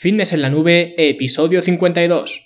Fitness en la Nube, episodio 52.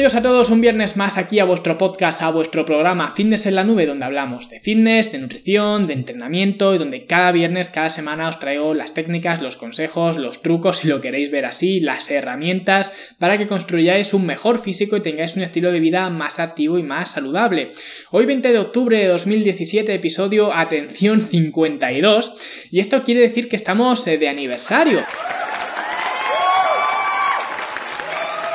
Bienvenidos a todos un viernes más aquí a vuestro podcast, a vuestro programa Fitness en la Nube, donde hablamos de fitness, de nutrición, de entrenamiento y donde cada viernes, cada semana os traigo las técnicas, los consejos, los trucos, si lo queréis ver así, las herramientas para que construyáis un mejor físico y tengáis un estilo de vida más activo y más saludable. Hoy 20 de octubre de 2017, episodio Atención 52, y esto quiere decir que estamos eh, de aniversario.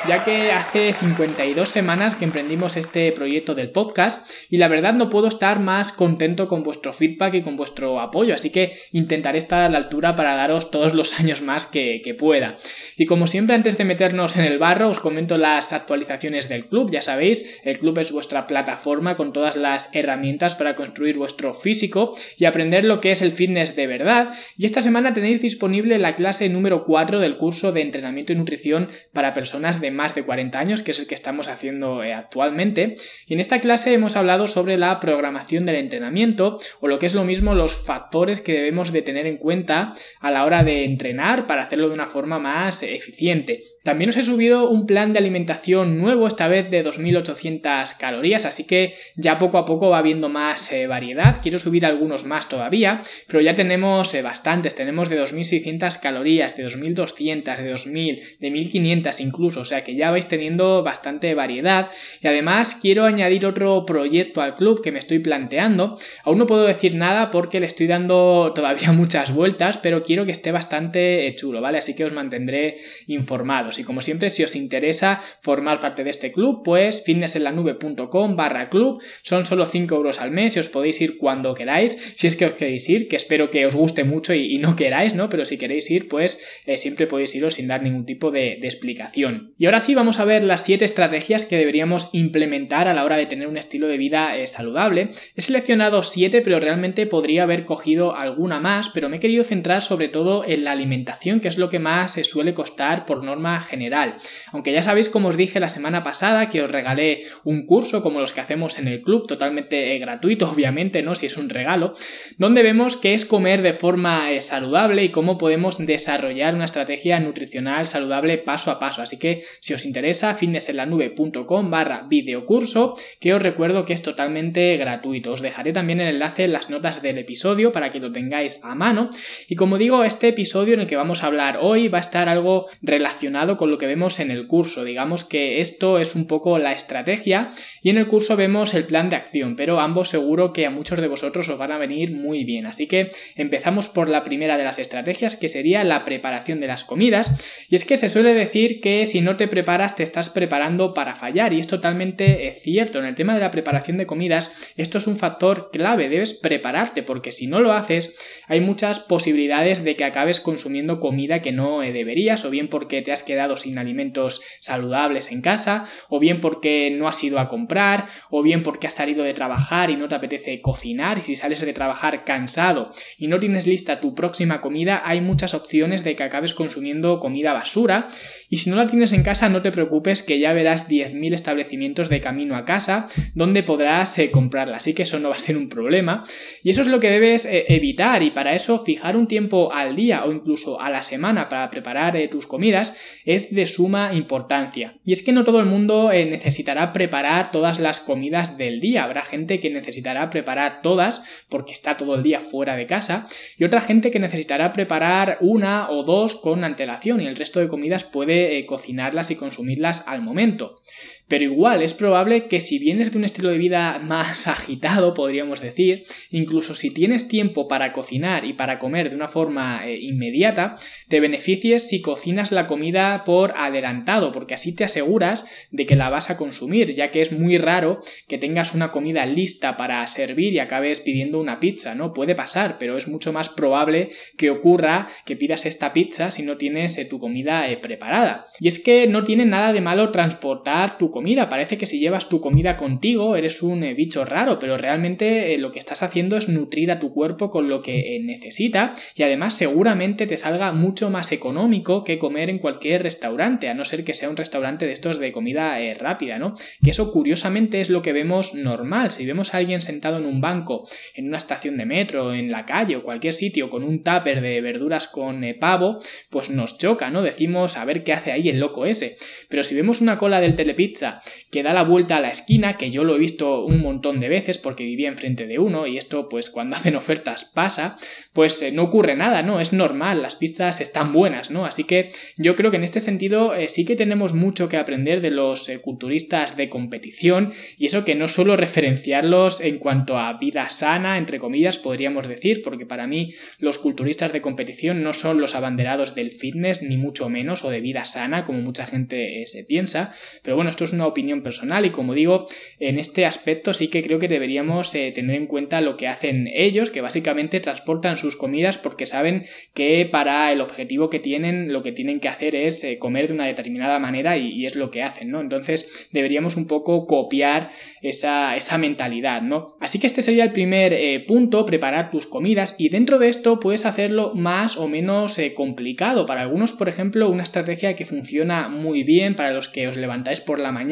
Ya que hace 52 semanas que emprendimos este proyecto del podcast y la verdad no puedo estar más contento con vuestro feedback y con vuestro apoyo, así que intentaré estar a la altura para daros todos los años más que, pueda. Y como siempre, antes de meternos en el barro, os comento las actualizaciones del club, ya sabéis, el club es vuestra plataforma con todas las herramientas para construir vuestro físico y aprender lo que es el fitness de verdad, y esta semana tenéis disponible la clase número 4 del curso de entrenamiento y nutrición para personas de más de 40 años, que es el que estamos haciendo eh, actualmente. Y en esta clase hemos hablado sobre la programación del entrenamiento, o lo que es lo mismo, los factores que debemos de tener en cuenta a la hora de entrenar para hacerlo de una forma más eficiente. También os he subido un plan de alimentación nuevo, esta vez de 2800 calorías, así que ya poco a poco va habiendo más eh, variedad. Quiero subir algunos más todavía, pero ya tenemos eh, bastantes. Tenemos de 2600 calorías, de 2200, de 2000, de 1500 incluso, o sea que ya vais teniendo bastante variedad. Y además quiero añadir otro proyecto al club que me estoy planteando. Aún no puedo decir nada porque le estoy dando todavía muchas vueltas, pero quiero que esté bastante chulo, ¿vale? Así que os mantendré informados. Y como siempre, si os interesa formar parte de este club, pues fitnessenlanube.com barra club. Son solo 5 euros al mes y os podéis ir cuando queráis. Si es que os queréis ir, que espero que os guste mucho y, no queráis, ¿no? Pero si queréis ir, pues eh, siempre podéis iros sin dar ningún tipo de explicación. Y ahora sí, vamos a ver las 7 estrategias que deberíamos implementar a la hora de tener un estilo de vida eh, saludable. He seleccionado 7, pero realmente podría haber cogido alguna más, pero me he querido centrar sobre todo en la alimentación, que es lo que más se suele costar por norma general. Aunque ya sabéis, como os dije la semana pasada, que os regalé un curso como los que hacemos en el club, totalmente eh, gratuito, obviamente, ¿no? Si es un regalo, donde vemos qué es comer de forma eh, saludable y cómo podemos desarrollar una estrategia nutricional saludable paso a paso. Así que si os interesa, fitnessenlanube.com barra videocurso, que os recuerdo que es totalmente gratuito. Os dejaré también el enlace en las notas del episodio para que lo tengáis a mano. Y como digo, este episodio en el que vamos a hablar hoy va a estar algo relacionado con lo que vemos en el curso. Digamos que esto es un poco la estrategia y en el curso vemos el plan de acción, pero ambos seguro que a muchos de vosotros os van a venir muy bien. Así que empezamos por la primera de las estrategias, que sería la preparación de las comidas. Y es que se suele decir que si no te preparas te estás preparando para fallar. Y es totalmente eh, cierto. En el tema de la preparación de comidas, esto es un factor clave, debes prepararte porque si no lo haces, hay muchas posibilidades de que acabes consumiendo comida que no eh, deberías, o bien porque te has quedado sin alimentos saludables en casa, o bien porque no has ido a comprar, o bien porque has salido de trabajar y no te apetece cocinar, y si sales de trabajar cansado y no tienes lista tu próxima comida, hay muchas opciones de que acabes consumiendo comida basura, y si no la tienes en casa, no te preocupes que ya verás 10.000 establecimientos de camino a casa donde podrás eh, comprarla, así que eso no va a ser un problema, y eso es lo que debes eh, evitar, y para eso fijar un tiempo al día o incluso a la semana para preparar eh, tus comidas es de suma importancia. Y es que no todo el mundo necesitará preparar todas las comidas del día, habrá gente que necesitará preparar todas porque está todo el día fuera de casa, y otra gente que necesitará preparar una o dos con antelación y el resto de comidas puede cocinarlas y consumirlas al momento. Pero igual es probable que si vienes de un estilo de vida más agitado, podríamos decir, incluso si tienes tiempo para cocinar y para comer de una forma eh, inmediata, te beneficies si cocinas la comida por adelantado, porque así te aseguras de que la vas a consumir, ya que es muy raro que tengas una comida lista para servir y acabes pidiendo una pizza, ¿no? Puede pasar, pero es mucho más probable que ocurra que pidas esta pizza si no tienes eh, tu comida eh, preparada. Y es que no tiene nada de malo transportar tu comida. Parece que si llevas tu comida contigo eres un eh, bicho raro, pero realmente eh, lo que estás haciendo es nutrir a tu cuerpo con lo que necesita y además seguramente te salga mucho más económico que comer en cualquier restaurante, a no ser que sea un restaurante de estos de comida rápida, ¿no? Que eso curiosamente es lo que vemos normal. Si vemos a alguien sentado en un banco, en una estación de metro, en la calle o cualquier sitio con un tupper de verduras con pavo, pues nos choca, ¿no? Decimos a ver qué hace ahí el loco ese. Pero si vemos una cola del telepizza que da la vuelta a la esquina, que yo lo he visto un montón de veces porque vivía enfrente de uno y esto pues cuando hacen ofertas pasa, pues eh, no ocurre nada, ¿no? Es normal, las pizzas están buenas, ¿no? Así que yo creo que en este sentido eh, sí que tenemos mucho que aprender de los eh, culturistas de competición y eso que no suelo referenciarlos en cuanto a vida sana, entre comillas, podríamos decir, porque para mí los culturistas de competición no son los abanderados del fitness, ni mucho menos, o de vida sana, como mucha gente se piensa, pero bueno, esto es una opinión personal y como digo, en este aspecto sí que creo que deberíamos tener en cuenta lo que hacen ellos, que básicamente transportan sus comidas porque saben que para el objetivo que tienen lo que tienen que hacer es eh, comer de una determinada manera y, es lo que hacen, ¿no? Entonces deberíamos un poco copiar esa, esa mentalidad, ¿no? Así que este sería el primer eh, punto, preparar tus comidas y dentro de esto puedes hacerlo más o menos eh, complicado. Para algunos, por ejemplo, una estrategia que funciona muy bien para los que os levantáis por la mañana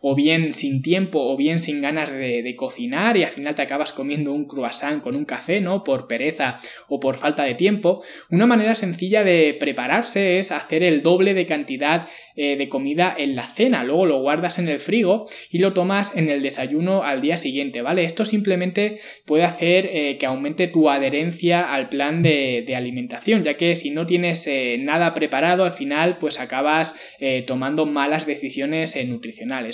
o bien sin tiempo o bien sin ganas de, cocinar y al final te acabas comiendo un croissant con un café, ¿no? Por pereza o por falta de tiempo, una manera sencilla de prepararse es hacer el doble de cantidad eh, de comida en la cena, luego lo guardas en el frigo y lo tomas en el desayuno al día siguiente, ¿vale? Esto simplemente puede hacer eh, que aumente tu adherencia al plan de, alimentación, ya que si no tienes eh, nada preparado, al final pues acabas tomando malas decisiones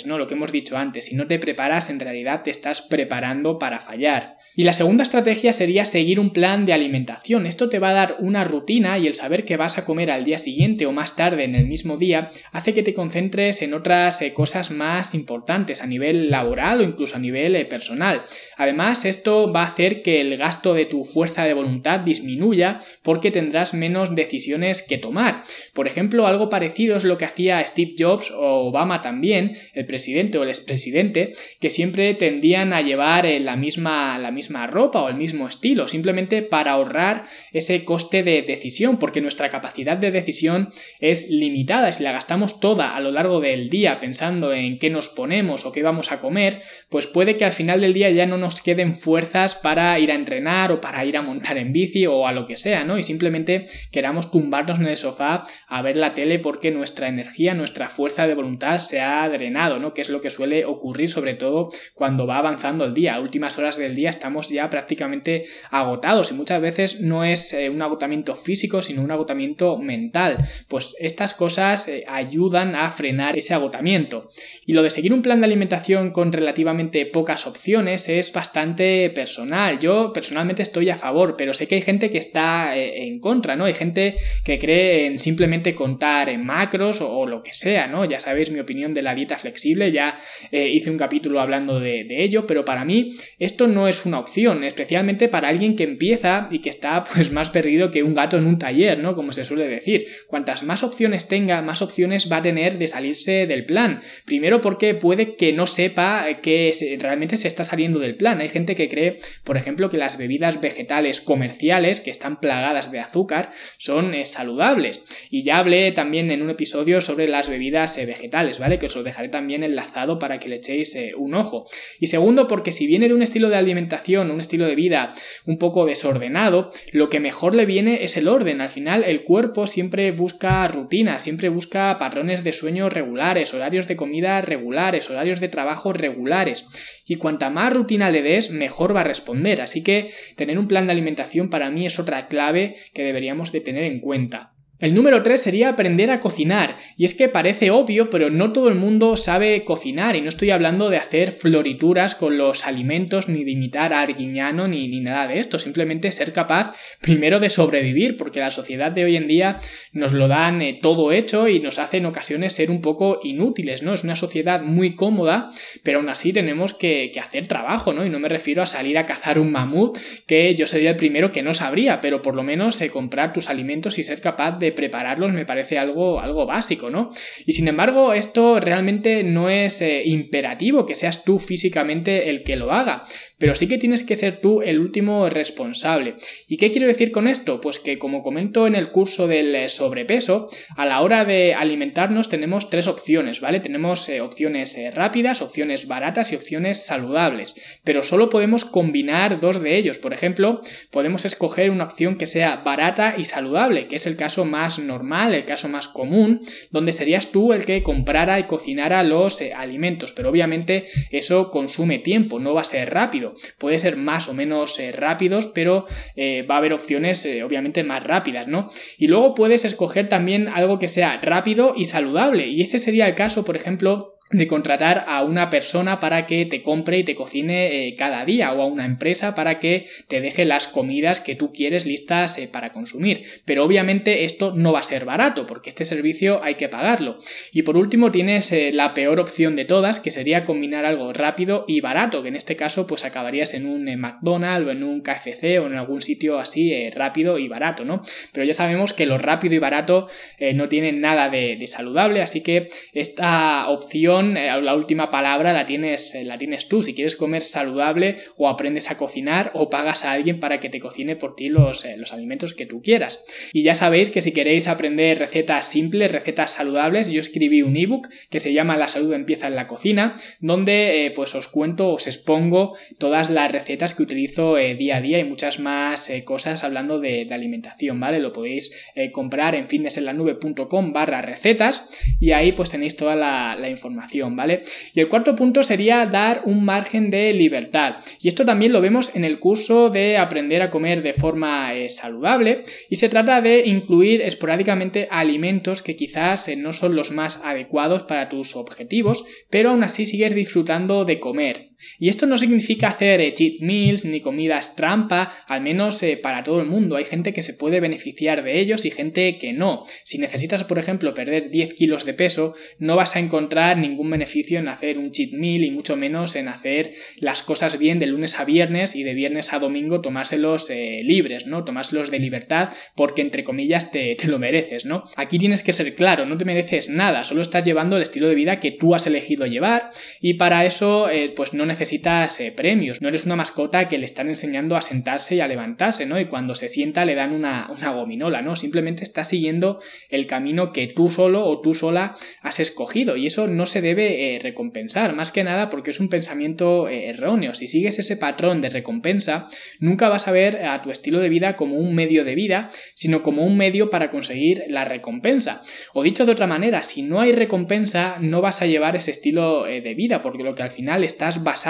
¿no? Lo que hemos dicho antes, si no te preparas, en realidad te estás preparando para fallar. Y la segunda estrategia sería seguir un plan de alimentación. Esto te va a dar una rutina y el saber que vas a comer al día siguiente o más tarde en el mismo día hace que te concentres en otras eh, cosas más importantes a nivel laboral o incluso a nivel eh, personal. Además, esto va a hacer que el gasto de tu fuerza de voluntad disminuya porque tendrás menos decisiones que tomar. Por ejemplo, algo parecido es lo que hacía Steve Jobs o Obama también, el presidente o el expresidente, que siempre tendían a llevar eh, la misma, la misma ropa o el mismo estilo, simplemente para ahorrar ese coste de decisión, porque nuestra capacidad de decisión es limitada. Si la gastamos toda a lo largo del día pensando en qué nos ponemos o qué vamos a comer, pues puede que al final del día ya no nos queden fuerzas para ir a entrenar o para ir a montar en bici o a lo que sea, ¿no? Y simplemente queramos tumbarnos en el sofá a ver la tele porque nuestra energía, nuestra fuerza de voluntad se ha drenado, ¿no? Que es lo que suele ocurrir sobre todo cuando va avanzando el día. A últimas horas del día estamos ya prácticamente agotados y muchas veces no es eh, un agotamiento físico, sino un agotamiento mental. Pues estas cosas eh, ayudan a frenar ese agotamiento. Y lo de seguir un plan de alimentación con relativamente pocas opciones es bastante personal. Yo personalmente estoy a favor, pero sé que hay gente que está eh, en contra, ¿no? Hay gente que cree en simplemente contar en macros o, lo que sea, ¿no? Ya sabéis mi opinión de la dieta flexible, ya hice un capítulo hablando de, ello, pero para mí esto no es una opción, especialmente para alguien que empieza y que está pues más perdido que un gato en un taller, ¿no? Como se suele decir. Cuantas más opciones tenga, más opciones va a tener de salirse del plan. Primero porque puede que no sepa que realmente se está saliendo del plan. Hay gente que cree, por ejemplo, que las bebidas vegetales comerciales que están plagadas de azúcar son eh, saludables. Y ya hablé también en un episodio sobre las bebidas eh, vegetales, ¿vale? Que os lo dejaré también enlazado para que le echéis eh, un ojo. Y segundo, porque si viene de un estilo de alimentación un estilo de vida un poco desordenado, lo que mejor le viene es el orden. Al final el cuerpo siempre busca rutina, siempre busca patrones de sueño regulares, horarios de comida regulares, horarios de trabajo regulares. Y cuanta más rutina le des, mejor va a responder. Así que tener un plan de alimentación para mí es otra clave que deberíamos de tener en cuenta. El número 3 sería aprender a cocinar. Y es que parece obvio, pero no todo el mundo sabe cocinar. Y no estoy hablando de hacer florituras con los alimentos, ni de imitar a Arguiñano, ni, ni nada de esto. Simplemente ser capaz primero de sobrevivir, porque la sociedad de hoy en día nos lo dan eh, todo hecho y nos hace en ocasiones ser un poco inútiles, ¿no? Es una sociedad muy cómoda, pero aún así tenemos que, hacer trabajo, ¿no? Y no me refiero a salir a cazar un mamut, que yo sería el primero que no sabría, pero por lo menos eh, comprar tus alimentos y ser capaz de prepararlos me parece algo, algo básico, ¿no? Y sin embargo, esto realmente no es eh, imperativo que seas tú físicamente el que lo haga, pero sí que tienes que ser tú el último responsable. ¿Y qué quiero decir con esto? Pues que como comento en el curso del eh, sobrepeso, a la hora de alimentarnos tenemos tres opciones, ¿vale? Tenemos eh, opciones rápidas, opciones baratas y opciones saludables, pero solo podemos combinar dos de ellos. Por ejemplo, podemos escoger una opción que sea barata y saludable, que es el caso normal, el caso más común, donde serías tú el que comprara y cocinara los eh, alimentos, pero obviamente eso consume tiempo, no va a ser rápido. Puede ser más o menos eh, rápidos, pero eh, va a haber opciones obviamente más rápidas, ¿no? Y luego puedes escoger también algo que sea rápido y saludable, y ese sería el caso, por ejemplo, de contratar a una persona para que te compre y te cocine eh, cada día o a una empresa para que te deje las comidas que tú quieres listas eh, para consumir. Pero obviamente esto no va a ser barato porque este servicio hay que pagarlo. Y por último tienes eh, la peor opción de todas que sería combinar algo rápido y barato que en este caso pues acabarías en un McDonald's o en un KFC o en algún sitio así rápido y barato, ¿no? Pero ya sabemos que lo rápido y barato no tienen nada de saludable así que esta opción eh, la última palabra la tienes, eh, la tienes tú. Si quieres comer saludable o aprendes a cocinar o pagas a alguien para que te cocine por ti los, eh, los alimentos que tú quieras. Y ya sabéis que si queréis aprender recetas simples, recetas saludables, yo escribí un ebook que se llama La salud empieza en la cocina, donde pues os cuento, os expongo todas las recetas que utilizo día a día y muchas más cosas hablando de, alimentación, ¿vale? Lo podéis comprar en fitnessenlanube.com barra recetas y ahí pues tenéis toda la información Y el cuarto punto sería dar un margen de libertad. Y esto también lo vemos en el curso de aprender a comer de forma eh, saludable y se trata de incluir esporádicamente alimentos que quizás eh, no son los más adecuados para tus objetivos, pero aún así sigues disfrutando de comer. Y esto no significa hacer eh, cheat meals ni comidas trampa, al menos eh, para todo el mundo. Hay gente que se puede beneficiar de ellos y gente que no. Si necesitas, por ejemplo, perder 10 kilos de peso, no vas a encontrar ningún beneficio en hacer un cheat meal y mucho menos en hacer las cosas bien de lunes a viernes y de viernes a domingo tomárselos eh, libres, ¿no? Tomárselos de libertad porque entre comillas te, te lo mereces, ¿no? Aquí tienes que ser claro, no te mereces nada, solo estás llevando el estilo de vida que tú has elegido llevar y para eso pues no necesitas eh, premios, no eres una mascota que le están enseñando a sentarse y a levantarse, ¿no? Y cuando se sienta le dan una, gominola, ¿no? Simplemente estás siguiendo el camino que tú solo o tú sola has escogido y eso no se debe eh, recompensar, más que nada porque es un pensamiento eh, erróneo. Si sigues ese patrón de recompensa, nunca vas a ver a tu estilo de vida como un medio de vida, sino como un medio para conseguir la recompensa. O dicho de otra manera, si no hay recompensa, no vas a llevar ese estilo de vida, porque lo que al final estás basando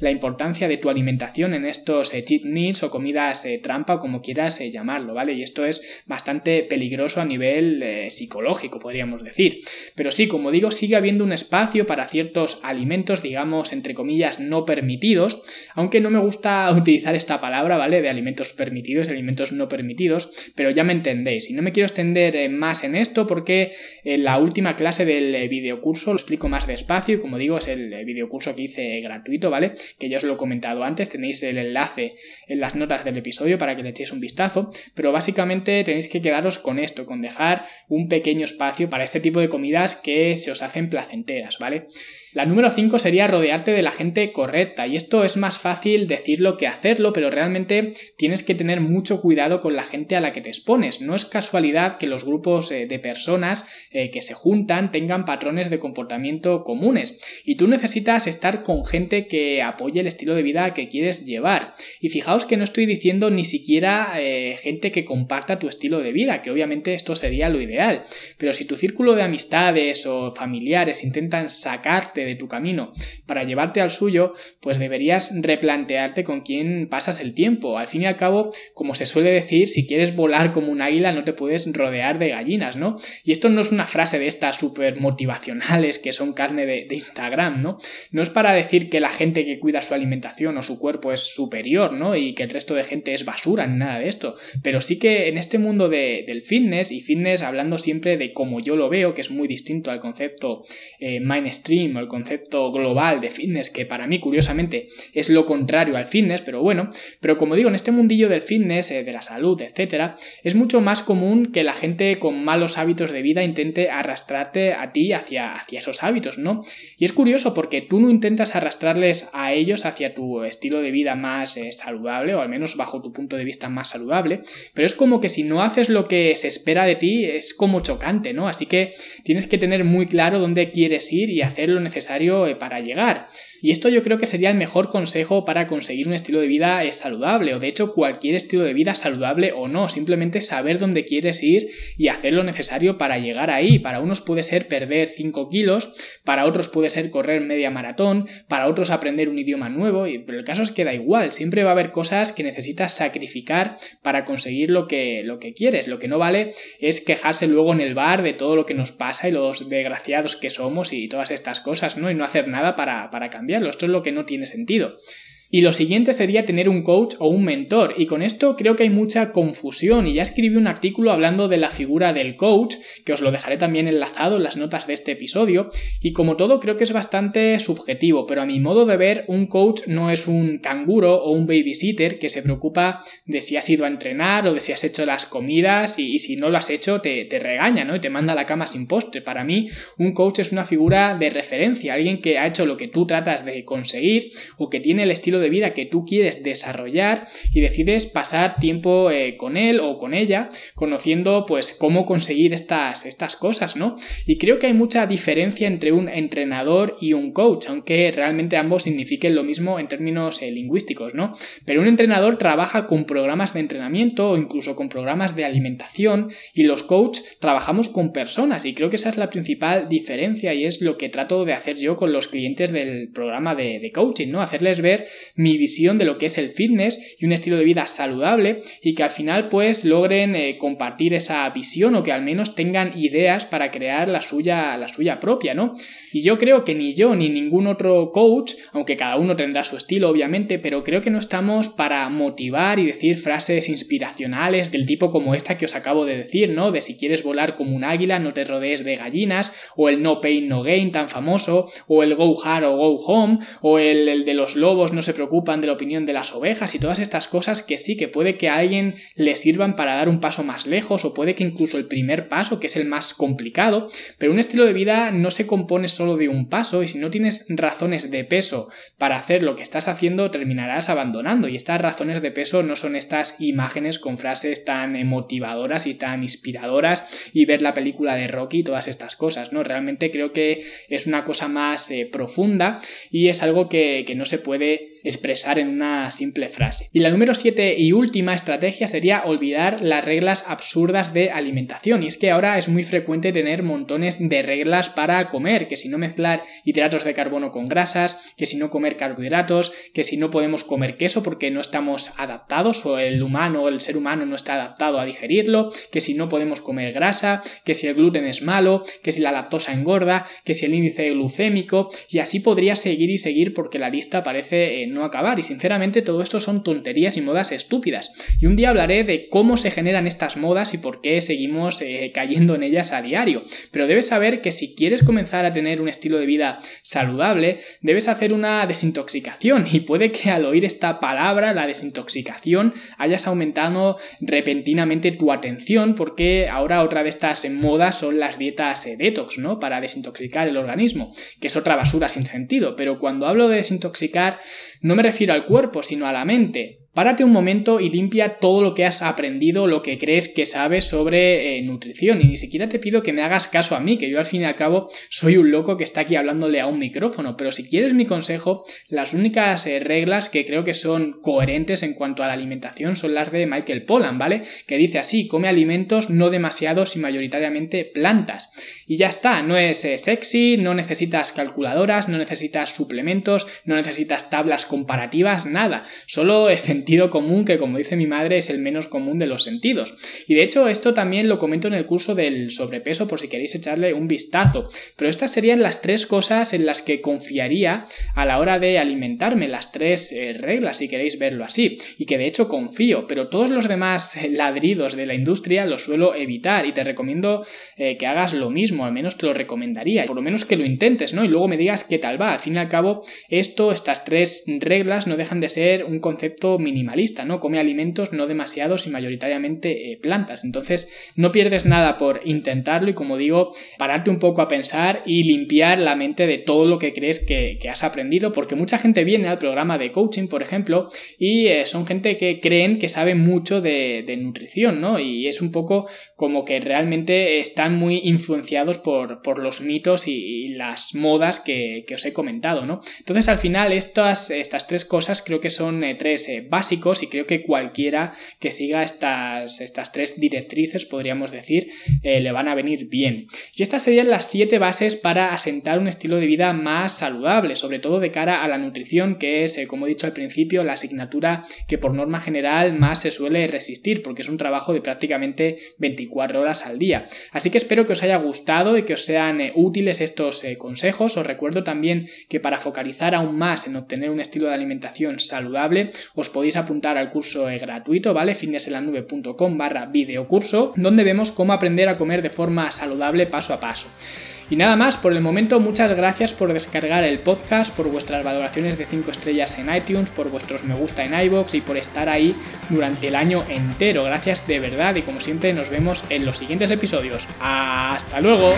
la importancia de tu alimentación en estos eh, cheat meals o comidas eh, trampa o como quieras eh, llamarlo, ¿vale? Y esto es bastante peligroso a nivel psicológico, podríamos decir. Pero sí, como digo, sigue habiendo un espacio para ciertos alimentos, digamos, entre comillas, no permitidos, aunque no me gusta utilizar esta palabra, ¿vale? De alimentos permitidos, alimentos no permitidos, pero ya me entendéis. Y no me quiero extender más en esto porque en la última clase del videocurso lo explico más despacio y como digo, es el videocurso que hice gratuito, ¿vale? Que ya os lo he comentado antes, tenéis el enlace en las notas del episodio para que le echéis un vistazo, pero básicamente tenéis que quedaros con esto, con dejar un pequeño espacio para este tipo de comidas que se os hacen placenteras, ¿vale? La número 5 sería rodearte de la gente correcta y esto es más fácil decirlo que hacerlo, pero realmente tienes que tener mucho cuidado con la gente a la que te expones. No es casualidad que los grupos eh, de personas eh, que se juntan tengan patrones de comportamiento comunes y tú necesitas estar con gente que apoye el estilo de vida que quieres llevar. Y fijaos que no estoy diciendo ni siquiera eh, gente que comparta tu estilo de vida, que obviamente esto sería lo ideal, pero si tu círculo de amistades o familiares intentan sacarte de tu camino para llevarte al suyo, pues deberías replantearte con quién pasas el tiempo. Al fin y al cabo, como se suele decir, si quieres volar como un águila no te puedes rodear de gallinas, ¿no? Y esto no es una frase de estas súper motivacionales que son carne de, Instagram, ¿no? No es para decir que la gente que cuida su alimentación o su cuerpo es superior, ¿no? Y que el resto de gente es basura, ni nada de esto. Pero sí que en este mundo del fitness, y fitness hablando siempre de como yo lo veo, que es muy distinto al concepto eh, mainstream o concepto global de fitness, que para mí curiosamente es lo contrario al fitness, pero bueno, pero como digo, en este mundillo del fitness, eh, de la salud, etcétera, es mucho más común que la gente con malos hábitos de vida intente arrastrarte a ti hacia, hacia esos hábitos, ¿no? Y es curioso porque tú no intentas arrastrarles a ellos hacia tu estilo de vida más eh, saludable, o al menos bajo tu punto de vista más saludable, pero es como que si no haces lo que se espera de ti, es como chocante, ¿no? Así que tienes que tener muy claro dónde quieres ir y hacer lo necesario eh, para llegar. Y esto yo creo que sería el mejor consejo para conseguir un estilo de vida eh, saludable, o de hecho cualquier estilo de vida saludable o no, simplemente saber dónde quieres ir y hacer lo necesario para llegar ahí. Para unos puede ser perder 5 kilos, para otros puede ser correr media maratón, para otros aprender un idioma nuevo, pero el caso es que da igual, siempre va a haber cosas que necesitas sacrificar para conseguir lo que, lo que quieres. Lo que no vale es quejarse luego en el bar de todo lo que nos pasa y los desgraciados que somos y todas estas cosas, ¿no? Y no hacer nada para, para cambiar esto es lo que no tiene sentido. Y lo siguiente sería tener un coach o un mentor. Y con esto creo que hay mucha confusión. Y ya escribí un artículo hablando de la figura del coach, que os lo dejaré también enlazado en las notas de este episodio. Y como todo, creo que es bastante subjetivo. Pero a mi modo de ver, un coach no es un canguro o un babysitter que se preocupa de si has ido a entrenar o de si has hecho las comidas. Y, si no lo has hecho, te, te regaña, ¿no? Y te manda a la cama sin postre. Para mí, un coach es una figura de referencia. Alguien que ha hecho lo que tú tratas de conseguir o que tiene el estilo de vida que tú quieres desarrollar y decides pasar tiempo eh, con él o con ella conociendo pues cómo conseguir estas, estas cosas, ¿no? Y creo que hay mucha diferencia entre un entrenador y un coach, aunque realmente ambos signifiquen lo mismo en términos eh, lingüísticos, ¿no? Pero un entrenador trabaja con programas de entrenamiento o incluso con programas de alimentación y los coaches trabajamos con personas y creo que esa es la principal diferencia y es lo que trato de hacer yo con los clientes del programa de, de coaching, ¿no? Hacerles ver mi visión de lo que es el fitness y un estilo de vida saludable y que al final pues logren eh, compartir esa visión o que al menos tengan ideas para crear la suya, la suya propia, ¿no? Y yo creo que ni yo ni ningún otro coach, aunque cada uno tendrá su estilo obviamente, pero creo que no estamos para motivar y decir frases inspiracionales del tipo como esta que os acabo de decir, ¿no? De si quieres volar como un águila no te rodees de gallinas, o el no pain no gain tan famoso, o el go hard o go home, o el, el de los lobos no se preocupan de la opinión de las ovejas y todas estas cosas que sí que puede que a alguien le sirvan para dar un paso más lejos o puede que incluso el primer paso, que es el más complicado, pero un estilo de vida no se compone solo de un paso y si no tienes razones de peso para hacer lo que estás haciendo terminarás abandonando y estas razones de peso no son estas imágenes con frases tan motivadoras y tan inspiradoras y ver la película de Rocky y todas estas cosas, ¿no? Realmente creo que es una cosa más eh, profunda y es algo que, que no se puede expresar en una simple frase. Y la número 7 y última estrategia sería olvidar las reglas absurdas de alimentación. Y es que ahora es muy frecuente tener montones de reglas para comer, que si no mezclar hidratos de carbono con grasas, que si no comer carbohidratos, que si no podemos comer queso porque no estamos adaptados o el humano o el ser humano no está adaptado a digerirlo, que si no podemos comer grasa, que si el gluten es malo, que si la lactosa engorda, que si el índice glucémico y así podría seguir y seguir porque la lista parece no acabar. Y sinceramente todo esto son tonterías y modas estúpidas. Y un día hablaré de cómo se generan estas modas y por qué seguimos eh, cayendo en ellas a diario. Pero debes saber que si quieres comenzar a tener un estilo de vida saludable debes hacer una desintoxicación. Y puede que al oír esta palabra la desintoxicación hayas aumentado repentinamente tu atención porque ahora otra de estas modas son las dietas eh, detox, ¿no? Para desintoxicar el organismo, que es otra basura sin sentido, pero cuando hablo de desintoxicar no me refiero al cuerpo, sino a la mente. Párate un momento y limpia todo lo que has aprendido, lo que crees que sabes sobre eh, nutrición. Y ni siquiera te pido que me hagas caso a mí, que yo al fin y al cabo soy un loco que está aquí hablándole a un micrófono. Pero si quieres mi consejo, las únicas eh, reglas que creo que son coherentes en cuanto a la alimentación son las de Michael Pollan, ¿vale? Que dice así, come alimentos no demasiados y mayoritariamente plantas. Y ya está, no es eh, sexy, no necesitas calculadoras, no necesitas suplementos, no necesitas tablas comparativas, nada. Solo es sentido común que como dice mi madre es el menos común de los sentidos. Y de hecho esto también lo comento en el curso del sobrepeso por si queréis echarle un vistazo. Pero estas serían las tres cosas en las que confiaría a la hora de alimentarme, las tres eh, reglas si queréis verlo así. Y que de hecho confío, pero todos los demás ladridos de la industria los suelo evitar y te recomiendo eh, que hagas lo mismo, al menos te lo recomendaría, por lo menos que lo intentes, ¿no? Y luego me digas qué tal va. Al fin y al cabo, esto, estas tres reglas no dejan de ser un concepto ¿no? Come alimentos no demasiados y mayoritariamente eh, plantas. Entonces, no pierdes nada por intentarlo y como digo, pararte un poco a pensar y limpiar la mente de todo lo que crees que, has aprendido, porque mucha gente viene al programa de coaching, por ejemplo, y eh, son gente que creen que sabe mucho de, nutrición, ¿no? Y es un poco como que realmente están muy influenciados por, por los mitos y, las modas que, os he comentado, ¿no? Entonces, al final, estas, estas tres cosas creo que son eh, tres eh, y creo que cualquiera que siga estas, estas tres directrices, podríamos decir, le van a venir bien. Y estas serían las siete bases para asentar un estilo de vida más saludable, sobre todo de cara a la nutrición, que es, como he dicho al principio, la asignatura que por norma general más se suele resistir, porque es un trabajo de prácticamente 24 horas al día. Así que espero que os haya gustado y que os sean eh, útiles estos eh, consejos. Os recuerdo también que para focalizar aún más en obtener un estilo de alimentación saludable, os podéis apuntar al curso eh, gratuito, ¿vale? fitnesselanube.com barra videocurso, donde vemos cómo aprender a comer de forma saludable paso a paso. Y nada más, por el momento muchas gracias por descargar el podcast, por vuestras valoraciones de 5 estrellas en iTunes, por vuestros me gusta en iBox y por estar ahí durante el año entero. Gracias de verdad y como siempre nos vemos en los siguientes episodios. ¡Hasta luego!